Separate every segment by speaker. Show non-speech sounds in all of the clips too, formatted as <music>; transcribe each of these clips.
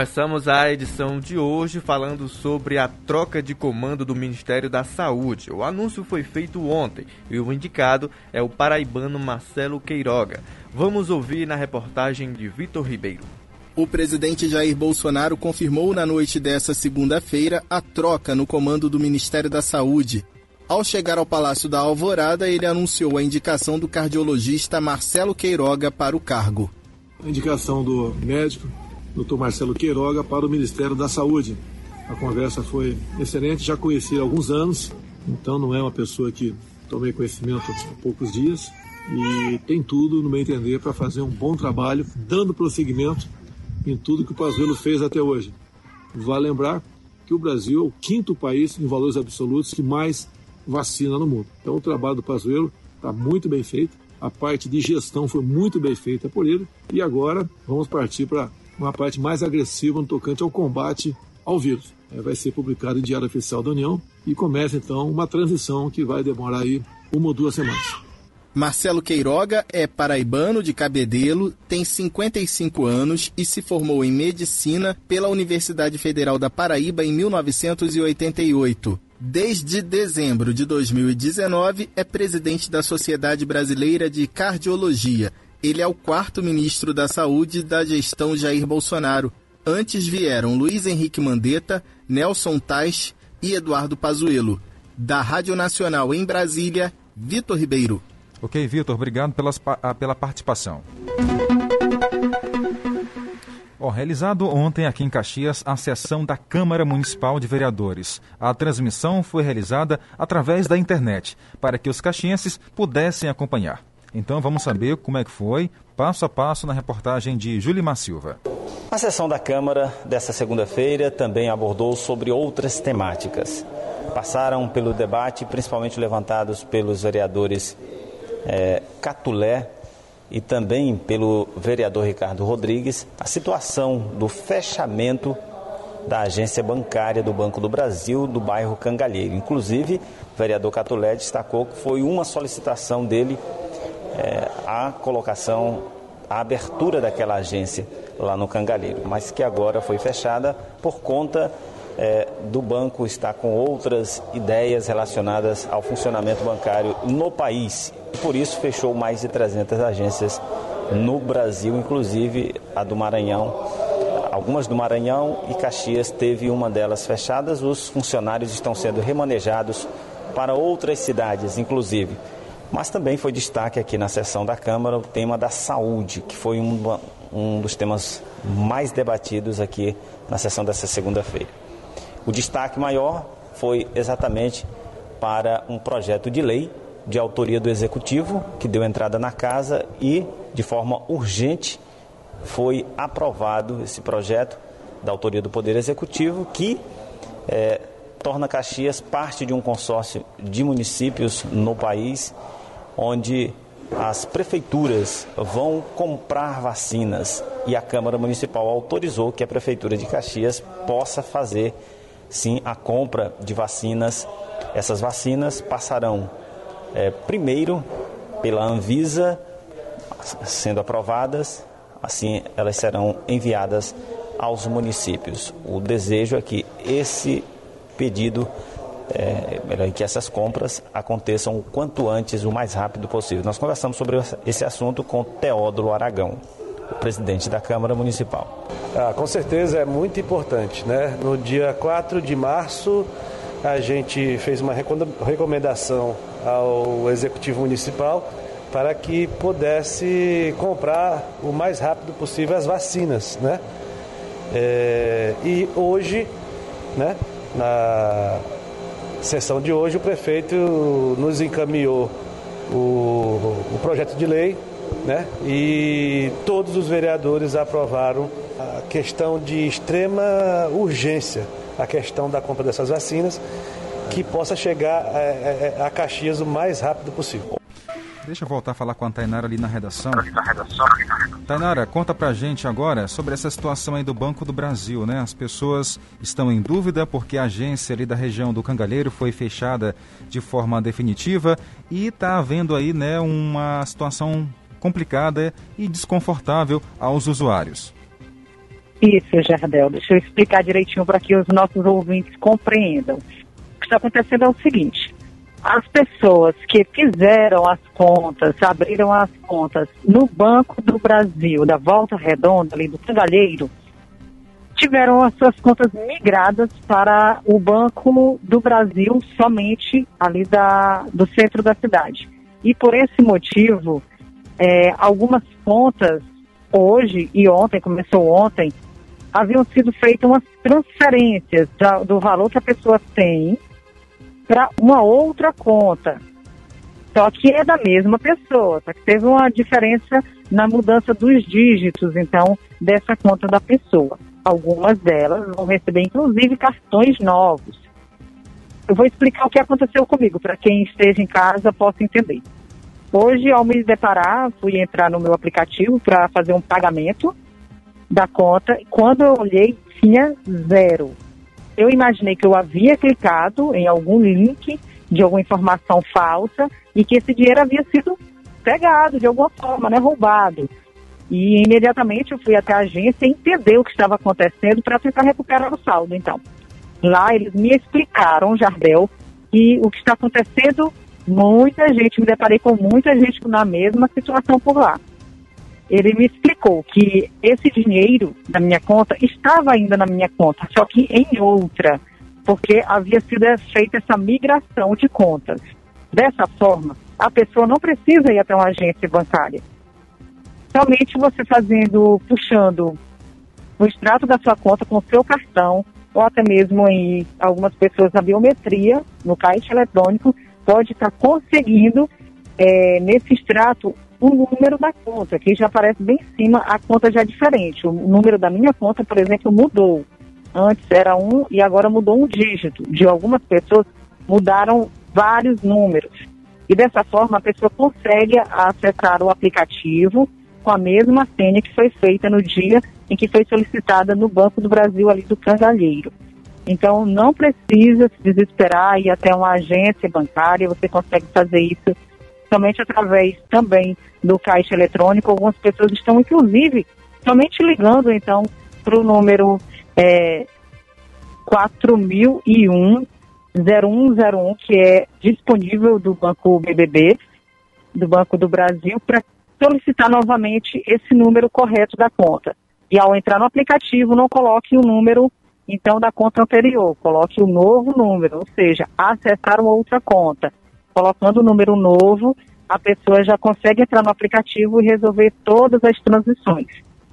Speaker 1: Começamos a edição de hoje falando sobre a troca de comando do Ministério da Saúde. O anúncio foi feito ontem e o indicado é o paraibano Marcelo Queiroga. Vamos ouvir na reportagem de Vitor Ribeiro.
Speaker 2: O presidente Jair Bolsonaro confirmou na noite dessa segunda-feira a troca no comando do Ministério da Saúde. Ao chegar ao Palácio da Alvorada, ele anunciou a indicação do cardiologista Marcelo Queiroga para o cargo.
Speaker 3: A indicação do médico Dr. Marcelo Queiroga para o Ministério da Saúde. A conversa foi excelente, já conheci há alguns anos, então não é uma pessoa que tomei conhecimento há poucos dias e tem tudo, no meu entender, para fazer um bom trabalho, dando prosseguimento em tudo que o Pazuello fez até hoje. Vale lembrar que o Brasil é o quinto país em valores absolutos que mais vacina no mundo. Então o trabalho do Pazuello está muito bem feito, a parte de gestão foi muito bem feita por ele e agora vamos partir para uma parte mais agressiva no tocante ao combate ao vírus. É, vai ser publicado em Diário Oficial da União e começa então uma transição que vai demorar aí uma ou duas semanas.
Speaker 2: Marcelo Queiroga é paraibano de Cabedelo, tem 55 anos e se formou em medicina pela Universidade Federal da Paraíba em 1988. Desde dezembro de 2019, é presidente da Sociedade Brasileira de Cardiologia ele é o quarto ministro da Saúde da gestão Jair Bolsonaro. Antes vieram Luiz Henrique Mandetta, Nelson Tais e Eduardo Pazuello. Da Rádio Nacional em Brasília, Vitor Ribeiro.
Speaker 4: Ok, Vitor, obrigado pelas, pela participação. Oh, realizado ontem aqui em Caxias a sessão da Câmara Municipal de Vereadores. A transmissão foi realizada através da internet, para que os caxienses pudessem acompanhar. Então vamos saber como é que foi, passo a passo, na reportagem de Julimar Silva.
Speaker 5: A sessão da Câmara desta segunda-feira também abordou sobre outras temáticas. Passaram pelo debate, principalmente levantados pelos vereadores é, Catulé e também pelo vereador Ricardo Rodrigues, a situação do fechamento da agência bancária do Banco do Brasil do bairro Cangalheiro. Inclusive, o vereador Catulé destacou que foi uma solicitação dele é, a colocação, a abertura daquela agência lá no Cangalheiro, mas que agora foi fechada por conta é, do banco estar com outras ideias relacionadas ao funcionamento bancário no país. Por isso, fechou mais de 300 agências no Brasil, inclusive a do Maranhão. Algumas do Maranhão e Caxias teve uma delas fechadas. Os funcionários estão sendo remanejados para outras cidades, inclusive. Mas também foi destaque aqui na sessão da Câmara o tema da saúde, que foi um, um dos temas mais debatidos aqui na sessão dessa segunda-feira. O destaque maior foi exatamente para um projeto de lei de autoria do Executivo, que deu entrada na casa e, de forma urgente, foi aprovado esse projeto da autoria do Poder Executivo, que é, torna Caxias parte de um consórcio de municípios no país onde as prefeituras vão comprar vacinas e a Câmara Municipal autorizou que a Prefeitura de Caxias possa fazer sim a compra de vacinas. Essas vacinas passarão é, primeiro pela Anvisa, sendo aprovadas, assim elas serão enviadas aos municípios. O desejo é que esse pedido é, que essas compras aconteçam o quanto antes, o mais rápido possível. Nós conversamos sobre esse assunto com Teódulo Aragão, o presidente da Câmara Municipal.
Speaker 6: Ah, com certeza é muito importante. Né? No dia 4 de março, a gente fez uma recomendação ao Executivo Municipal para que pudesse comprar o mais rápido possível as vacinas. Né? É, e hoje, né, na sessão de hoje, o prefeito nos encaminhou o, o projeto de lei né? e todos os vereadores aprovaram a questão de extrema urgência, a questão da compra dessas vacinas, que possa chegar a, a, a Caxias o mais rápido possível.
Speaker 4: Deixa eu voltar a falar com a Tainara ali na redação. Tainara, conta pra gente agora sobre essa situação aí do Banco do Brasil, né? As pessoas estão em dúvida porque a agência ali da região do Cangalheiro foi fechada de forma definitiva e está havendo aí, né, uma situação complicada e desconfortável aos usuários.
Speaker 7: Isso, Jardel. Deixa eu explicar direitinho para que os nossos ouvintes compreendam. O que está acontecendo é o seguinte: as pessoas que fizeram as contas, abriram as contas no Banco do Brasil, da Volta Redonda, ali do Cangalheiro, tiveram as suas contas migradas para o Banco do Brasil somente ali da, do centro da cidade. E por esse motivo, é, algumas contas hoje e ontem, começou ontem, haviam sido feitas umas transferências da, do valor que a pessoa tem para uma outra conta. Só que é da mesma pessoa, só que teve uma diferença na mudança dos dígitos, então, dessa conta da pessoa. Algumas delas vão receber, inclusive, cartões novos. Eu vou explicar o que aconteceu comigo, para quem esteja em casa possa entender. Hoje, ao me deparar, fui entrar no meu aplicativo para fazer um pagamento da conta. Quando eu olhei, tinha zero. Eu imaginei que eu havia clicado em algum link de alguma informação falsa e que esse dinheiro havia sido pegado de alguma forma, né, roubado. E imediatamente eu fui até a agência entender o que estava acontecendo para tentar recuperar o saldo. Então, lá eles me explicaram, Jardel, que o que está acontecendo, muita gente, me deparei com muita gente na mesma situação por lá ele me explicou que esse dinheiro da minha conta estava ainda na minha conta, só que em outra, porque havia sido feita essa migração de contas. Dessa forma, a pessoa não precisa ir até uma agência bancária. Somente você fazendo, puxando o extrato da sua conta com o seu cartão, ou até mesmo em algumas pessoas na biometria, no caixa eletrônico, pode estar conseguindo, é, nesse extrato, o número da conta, que já aparece bem em cima, a conta já é diferente. O número da minha conta, por exemplo, mudou. Antes era um e agora mudou um dígito. De algumas pessoas mudaram vários números. E dessa forma a pessoa consegue acessar o aplicativo com a mesma senha que foi feita no dia em que foi solicitada no Banco do Brasil ali do Cangalheiro. Então não precisa se desesperar e até uma agência bancária, você consegue fazer isso somente através também do caixa eletrônico. Algumas pessoas estão, inclusive, somente ligando, então, para o número é, 4001 0101, que é disponível do Banco BBB, do Banco do Brasil, para solicitar novamente esse número correto da conta. E ao entrar no aplicativo, não coloque o número, então, da conta anterior, coloque o novo número, ou seja, acessar uma outra conta. Colocando o número novo, a pessoa já consegue entrar no aplicativo e resolver todas as transições.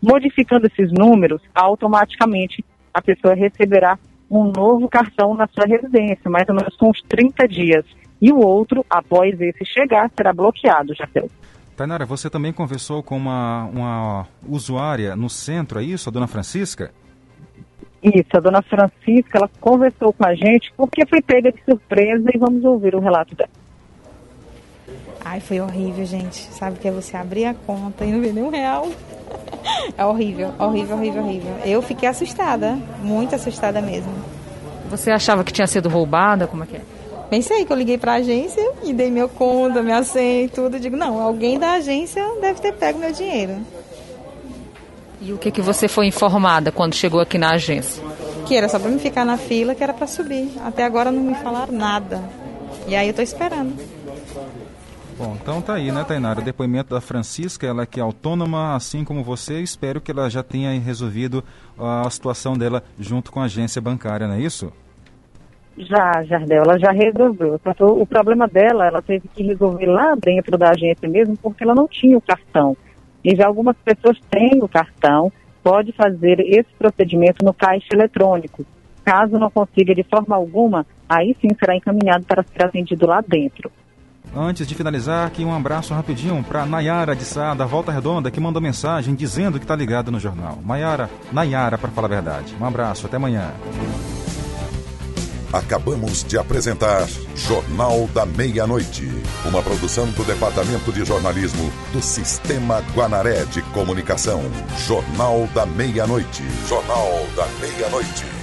Speaker 7: Modificando esses números, automaticamente a pessoa receberá um novo cartão na sua residência, mais ou menos com uns 30 dias. E o outro, após esse chegar, será bloqueado, Jacel.
Speaker 4: Tainara, você também conversou com uma, uma usuária no centro, é isso, a dona Francisca?
Speaker 7: Isso, a dona Francisca, ela conversou com a gente porque foi pega de surpresa e vamos ouvir o relato dela.
Speaker 8: Ai, foi horrível, gente. Sabe que é você abrir a conta e não ver nenhum real? <laughs> É horrível, horrível, horrível, horrível. Eu fiquei assustada, muito assustada mesmo.
Speaker 9: Você achava que tinha sido roubada? Como é que é?
Speaker 8: Pensei que eu liguei pra agência e dei meu conta, minha senha e tudo. Digo, não, alguém da agência deve ter pego meu dinheiro.
Speaker 9: E o que, que você foi informada quando chegou aqui na agência?
Speaker 8: Que era só pra me ficar na fila, que era pra subir. Até agora não me falaram nada. E aí eu tô esperando.
Speaker 4: Bom, então tá aí, né, Tainara? O depoimento da Francisca, ela que é autônoma, assim como você. Espero que ela já tenha resolvido a situação dela junto com a agência bancária, não é isso?
Speaker 7: Já, Jardel, ela já resolveu. O problema dela, ela teve que resolver lá dentro da agência mesmo, porque ela não tinha o cartão. E já algumas pessoas têm o cartão, pode fazer esse procedimento no caixa eletrônico. Caso não consiga de forma alguma, aí sim será encaminhado para ser atendido lá dentro.
Speaker 4: Antes de finalizar, aqui um abraço rapidinho para Nayara de Sá, da Volta Redonda, que mandou mensagem dizendo que está ligado no jornal. Nayara, Nayara, para falar a verdade. Um abraço, até amanhã.
Speaker 10: Acabamos de apresentar Jornal da Meia-Noite, uma produção do Departamento de Jornalismo do Sistema Guanaré de Comunicação. Jornal da Meia-Noite. Jornal da Meia-Noite.